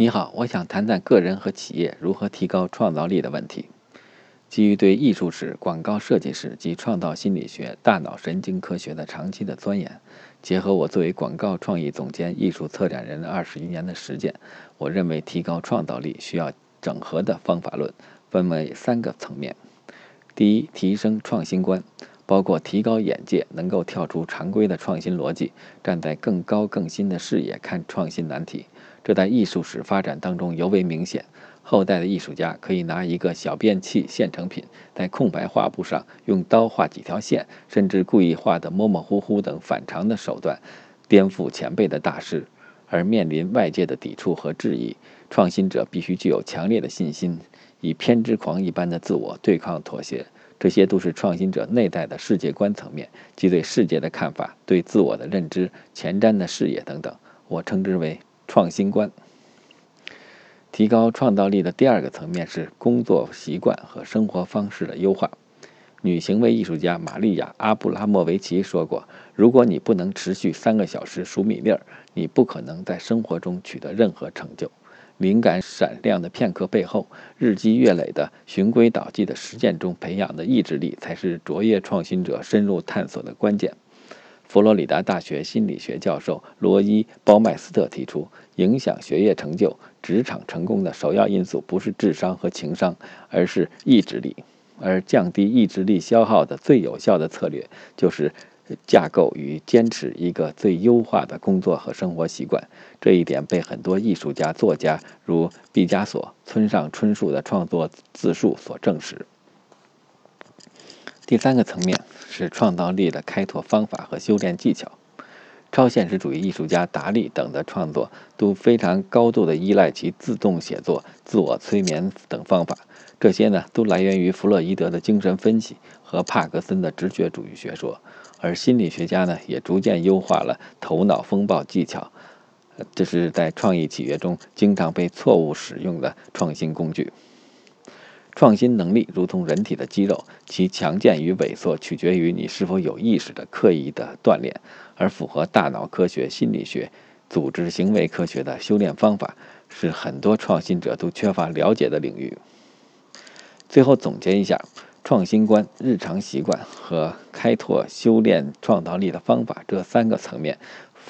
你好，我想谈谈个人和企业如何提高创造力的问题。基于对艺术史、广告设计史及创造心理学、大脑神经科学的长期的钻研，结合我作为广告创意总监、艺术策展人二十余年的实践，我认为提高创造力需要整合的方法论，分为三个层面。第一，提升创新观，包括提高眼界，能够跳出常规的创新逻辑，站在更高更新的视野看创新难题。这在艺术史发展当中尤为明显。后代的艺术家可以拿一个小便器现成品，在空白画布上用刀画几条线，甚至故意画得模模糊糊等反常的手段，颠覆前辈的大师。而面临外界的抵触和质疑，创新者必须具有强烈的信心，以偏执狂一般的自我对抗妥协。这些都是创新者内在的世界观层面，即对世界的看法、对自我的认知、前瞻的视野等等。我称之为。创新观，提高创造力的第二个层面是工作习惯和生活方式的优化。女行为艺术家玛利亚·阿布拉莫维奇说过：“如果你不能持续三个小时数米粒儿，你不可能在生活中取得任何成就。灵感闪亮的片刻背后，日积月累的循规蹈矩的实践中培养的意志力，才是卓越创新者深入探索的关键。”佛罗里达大学心理学教授罗伊·鲍麦斯特提出，影响学业成就、职场成功的首要因素不是智商和情商，而是意志力。而降低意志力消耗的最有效的策略，就是架构与坚持一个最优化的工作和生活习惯。这一点被很多艺术家、作家，如毕加索、村上春树的创作自述所证实。第三个层面是创造力的开拓方法和修炼技巧。超现实主义艺术家达利等的创作都非常高度的依赖其自动写作、自我催眠等方法。这些呢，都来源于弗洛伊德的精神分析和帕格森的直觉主义学说。而心理学家呢，也逐渐优化了头脑风暴技巧，这是在创意企业中经常被错误使用的创新工具。创新能力如同人体的肌肉，其强健与萎缩取决于你是否有意识的刻意的锻炼。而符合大脑科学、心理学、组织行为科学的修炼方法，是很多创新者都缺乏了解的领域。最后总结一下，创新观、日常习惯和开拓修炼创造力的方法这三个层面。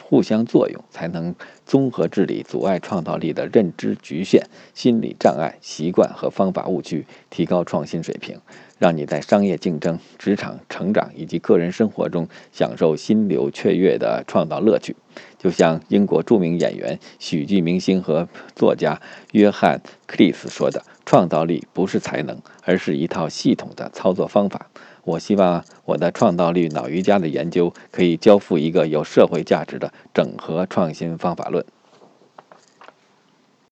互相作用，才能综合治理阻碍创造力的认知局限、心理障碍、习惯和方法误区，提高创新水平，让你在商业竞争、职场成长以及个人生活中享受心流雀跃的创造乐趣。就像英国著名演员、喜剧明星和作家约翰·克里斯说的：“创造力不是才能，而是一套系统的操作方法。”我希望我的创造力脑瑜伽的研究可以交付一个有社会价值的整合创新方法论。